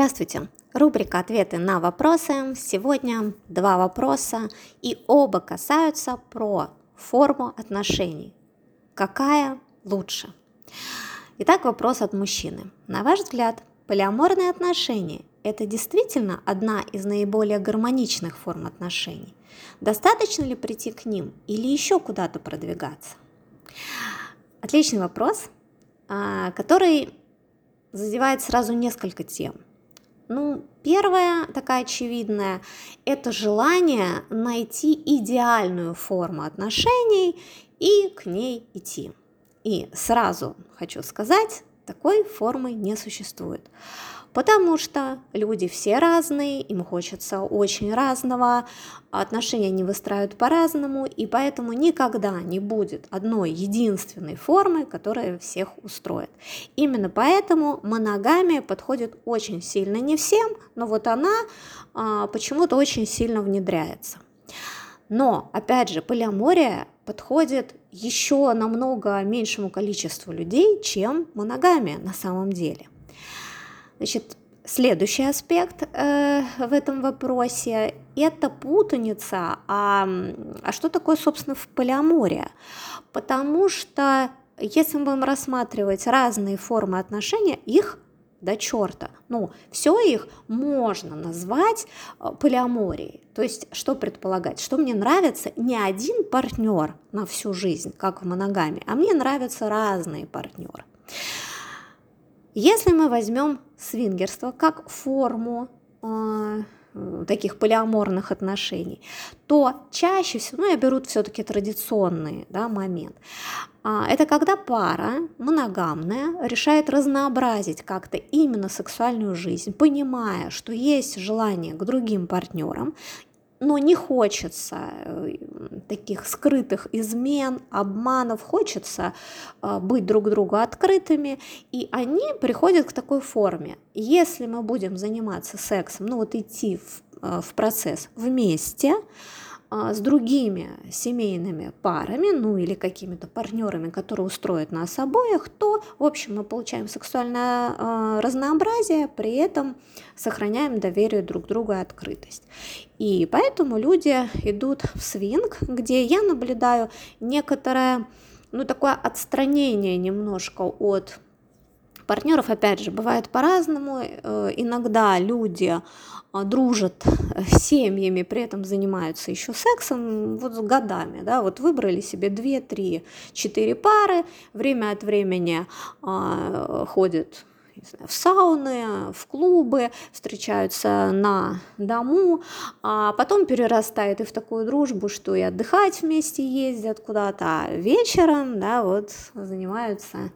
Здравствуйте! Рубрика «Ответы на вопросы». Сегодня два вопроса, и оба касаются про форму отношений. Какая лучше? Итак, вопрос от мужчины. На ваш взгляд, полиаморные отношения – это действительно одна из наиболее гармоничных форм отношений? Достаточно ли прийти к ним или еще куда-то продвигаться? Отличный вопрос, а, который задевает сразу несколько тем – ну, первая такая очевидная – это желание найти идеальную форму отношений и к ней идти. И сразу хочу сказать, такой формы не существует потому что люди все разные, им хочется очень разного, отношения они выстраивают по-разному, и поэтому никогда не будет одной единственной формы, которая всех устроит. Именно поэтому моногамия подходит очень сильно не всем, но вот она а, почему-то очень сильно внедряется. Но, опять же, полиамория подходит еще намного меньшему количеству людей, чем моногамия на самом деле – Значит, следующий аспект э, в этом вопросе – это путаница. А, а что такое, собственно, в полиамория? Потому что если мы будем рассматривать разные формы отношения, их до черта. Ну, все их можно назвать э, полиаморией. То есть, что предполагать? Что мне нравится не один партнер на всю жизнь, как в моногаме, а мне нравятся разные партнеры. Если мы возьмем свингерство как форму э, таких полиаморных отношений, то чаще всего, ну я беру все-таки традиционный да, момент, а, это когда пара моногамная решает разнообразить как-то именно сексуальную жизнь, понимая, что есть желание к другим партнерам но не хочется э, таких скрытых измен, обманов, хочется э, быть друг другу открытыми, и они приходят к такой форме. Если мы будем заниматься сексом, ну вот идти в, э, в процесс вместе, с другими семейными парами, ну или какими-то партнерами, которые устроят нас обоих, то, в общем, мы получаем сексуальное э, разнообразие, при этом сохраняем доверие друг к другу и открытость. И поэтому люди идут в свинг, где я наблюдаю некоторое, ну такое отстранение немножко от партнеров, опять же, бывает по-разному. Э, иногда люди а, дружат с семьями, при этом занимаются еще сексом вот с годами, да, вот выбрали себе 2, 3, 4 пары, время от времени а, ходят в сауны, в клубы, встречаются на дому, а потом перерастает и в такую дружбу, что и отдыхать вместе ездят куда-то, а вечером, да, вот занимаются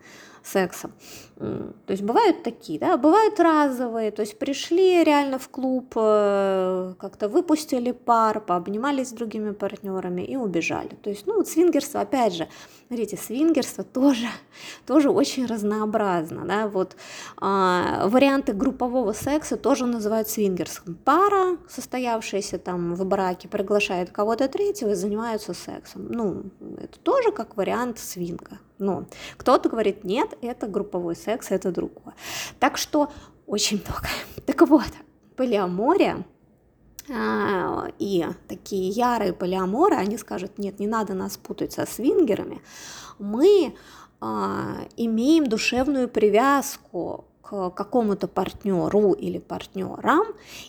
сексом. То есть бывают такие, да, бывают разовые, то есть пришли реально в клуб, э, как-то выпустили пар, пообнимались с другими партнерами и убежали. То есть, ну, вот свингерство, опять же, смотрите, свингерство тоже, тоже очень разнообразно, да, вот а, варианты группового секса тоже называют свингерством. Пара, состоявшаяся там в браке, приглашает кого-то третьего и занимаются сексом. Ну, это тоже как вариант свинга. Но кто-то говорит, нет, это групповой секс, это другое. Так что очень много. Так вот, полиамория и такие ярые полиаморы, они скажут, нет, не надо нас путать со свингерами. Мы а, имеем душевную привязку к какому-то партнеру или партнерам,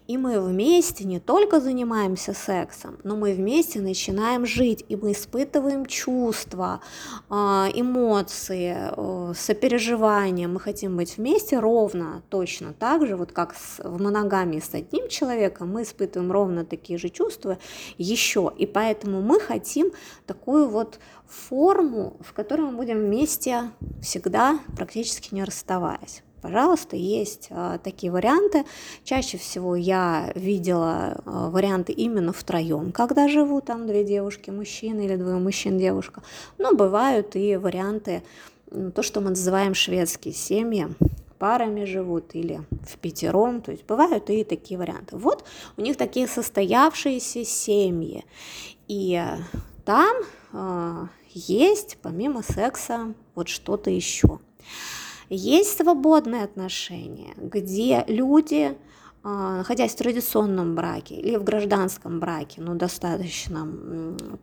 и мы вместе не только занимаемся сексом, но мы вместе начинаем жить, и мы испытываем чувства, а, эмоции, э, сопереживания. Мы хотим быть вместе ровно, точно так же, вот как в моногамии с одним человеком, мы испытываем ровно такие же чувства еще, и поэтому мы хотим такую вот форму, в которой мы будем вместе всегда, практически не расставаясь пожалуйста, есть а, такие варианты. Чаще всего я видела а, варианты именно втроем, когда живут там две девушки, мужчина или двое мужчин, девушка. Но бывают и варианты, то, что мы называем шведские семьи, парами живут или в пятером, то есть бывают и такие варианты. Вот у них такие состоявшиеся семьи, и там э, есть помимо секса вот что-то еще. Есть свободные отношения, где люди а, находясь в традиционном браке или в гражданском браке, ну, достаточно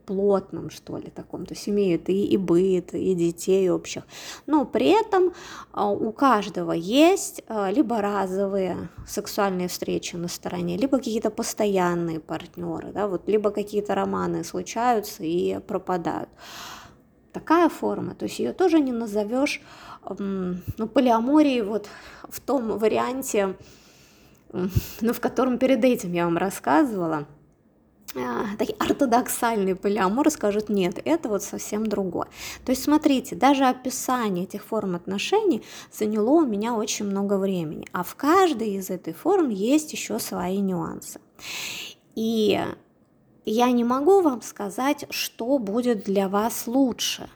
плотном, что ли, таком, то есть имеют и, и быт, и детей общих, но при этом а, у каждого есть а, либо разовые сексуальные встречи на стороне, либо какие-то постоянные партнеры, да, вот, либо какие-то романы случаются и пропадают. Такая форма, то есть ее тоже не назовешь, ну, полиаморией вот в том варианте, ну, в котором перед этим я вам рассказывала, а, такие ортодоксальные полиаморы скажут, нет, это вот совсем другое. То есть, смотрите, даже описание этих форм отношений заняло у меня очень много времени, а в каждой из этой форм есть еще свои нюансы. И я не могу вам сказать, что будет для вас лучше.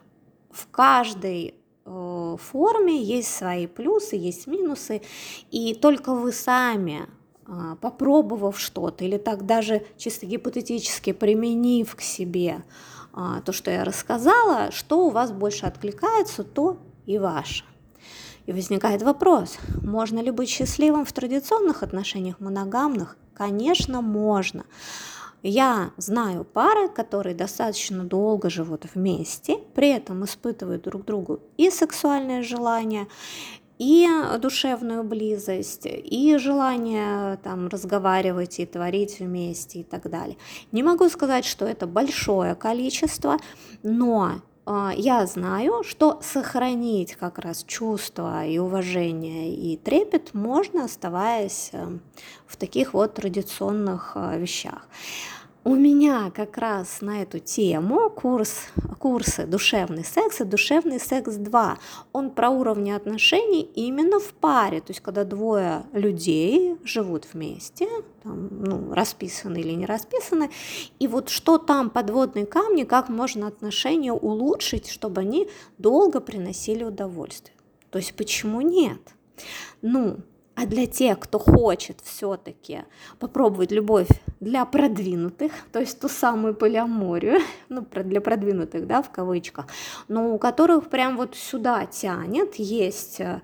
В каждой форме есть свои плюсы, есть минусы, и только вы сами а, попробовав что-то или так даже чисто гипотетически применив к себе а, то, что я рассказала, что у вас больше откликается, то и ваше. И возникает вопрос, можно ли быть счастливым в традиционных отношениях моногамных? Конечно, можно. Я знаю пары, которые достаточно долго живут вместе, при этом испытывают друг другу и сексуальное желание, и душевную близость, и желание там разговаривать и творить вместе и так далее. Не могу сказать, что это большое количество, но а, я знаю, что сохранить как раз чувство и уважение и трепет можно, оставаясь эм, в таких вот традиционных а, вещах. У меня как раз на эту тему курс, курсы «Душевный секс» и «Душевный секс 2». Он про уровни отношений именно в паре, то есть когда двое людей живут вместе, там, ну, расписаны или не расписаны, и вот что там подводные камни, как можно отношения улучшить, чтобы они долго приносили удовольствие. То есть почему нет? Ну, а для тех, кто хочет все-таки попробовать любовь для продвинутых, то есть ту самую полиаморию, ну, для продвинутых, да, в кавычках, но у которых прям вот сюда тянет, есть э,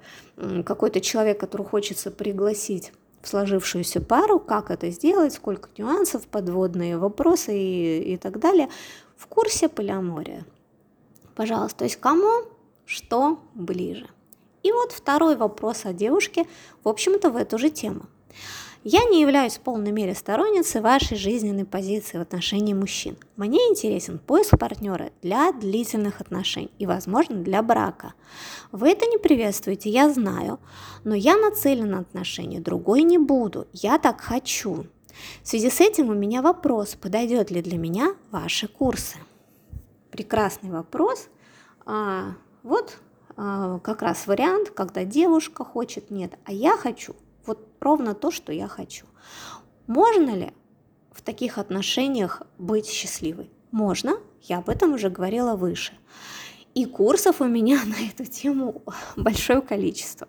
какой-то человек, который хочется пригласить в сложившуюся пару, как это сделать, сколько нюансов, подводные вопросы и, и так далее, в курсе полиамория. Пожалуйста, то есть кому что ближе. И вот второй вопрос о девушке, в общем-то, в эту же тему. Я не являюсь в полной мере сторонницей вашей жизненной позиции в отношении мужчин. Мне интересен поиск партнера для длительных отношений и, возможно, для брака. Вы это не приветствуете, я знаю, но я нацелена на отношения, другой не буду, я так хочу. В связи с этим у меня вопрос, подойдет ли для меня ваши курсы? Прекрасный вопрос. А, вот как раз вариант, когда девушка хочет, нет, а я хочу, вот ровно то, что я хочу. Можно ли в таких отношениях быть счастливой? Можно, я об этом уже говорила выше. И курсов у меня на эту тему большое количество.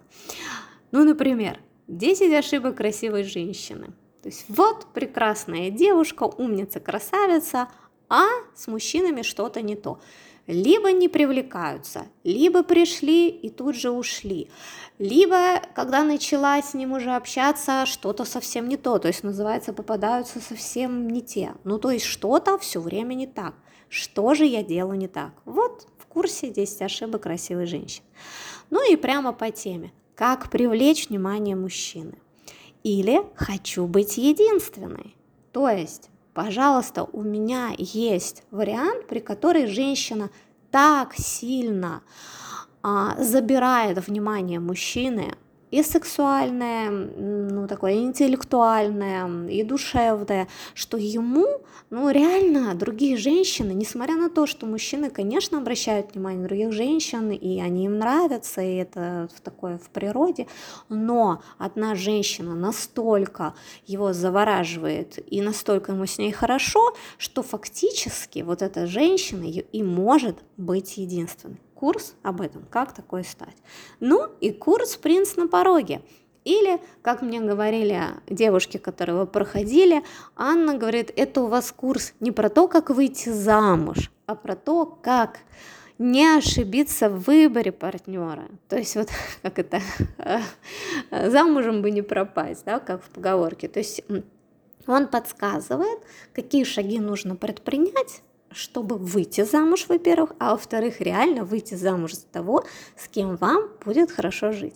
Ну, например, 10 ошибок красивой женщины. То есть вот прекрасная девушка, умница, красавица, а с мужчинами что-то не то либо не привлекаются, либо пришли и тут же ушли, либо когда начала с ним уже общаться, что-то совсем не то, то есть называется попадаются совсем не те. Ну то есть что-то все время не так. Что же я делаю не так? Вот в курсе 10 ошибок красивой женщины. Ну и прямо по теме. Как привлечь внимание мужчины? Или хочу быть единственной. То есть пожалуйста, у меня есть вариант, при которой женщина так сильно а, забирает внимание мужчины, и сексуальное, ну, такое интеллектуальное, и душевное, что ему, ну, реально другие женщины, несмотря на то, что мужчины, конечно, обращают внимание на других женщин, и они им нравятся, и это такое в природе, но одна женщина настолько его завораживает, и настолько ему с ней хорошо, что фактически вот эта женщина и может быть единственной курс об этом, как такое стать. Ну и курс «Принц на пороге». Или, как мне говорили девушки, которые его проходили, Анна говорит, это у вас курс не про то, как выйти замуж, а про то, как не ошибиться в выборе партнера. То есть вот как это, замужем бы не пропасть, да, как в поговорке. То есть он подсказывает, какие шаги нужно предпринять, чтобы выйти замуж, во-первых, а во-вторых, реально выйти замуж за того, с кем вам будет хорошо жить.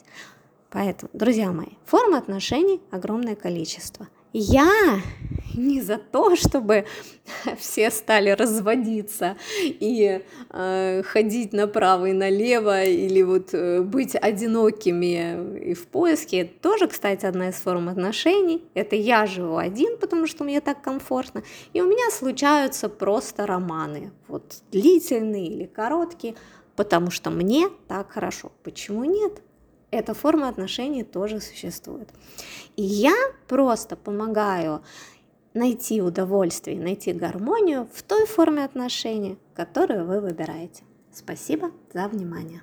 Поэтому, друзья мои, форм отношений огромное количество. Я не за то, чтобы все стали разводиться и э, ходить направо и налево, или вот э, быть одинокими и в поиске. Это тоже, кстати, одна из форм отношений. Это я живу один, потому что мне так комфортно. И у меня случаются просто романы, вот длительные или короткие, потому что мне так хорошо. Почему нет? эта форма отношений тоже существует. И я просто помогаю найти удовольствие, найти гармонию в той форме отношений, которую вы выбираете. Спасибо за внимание.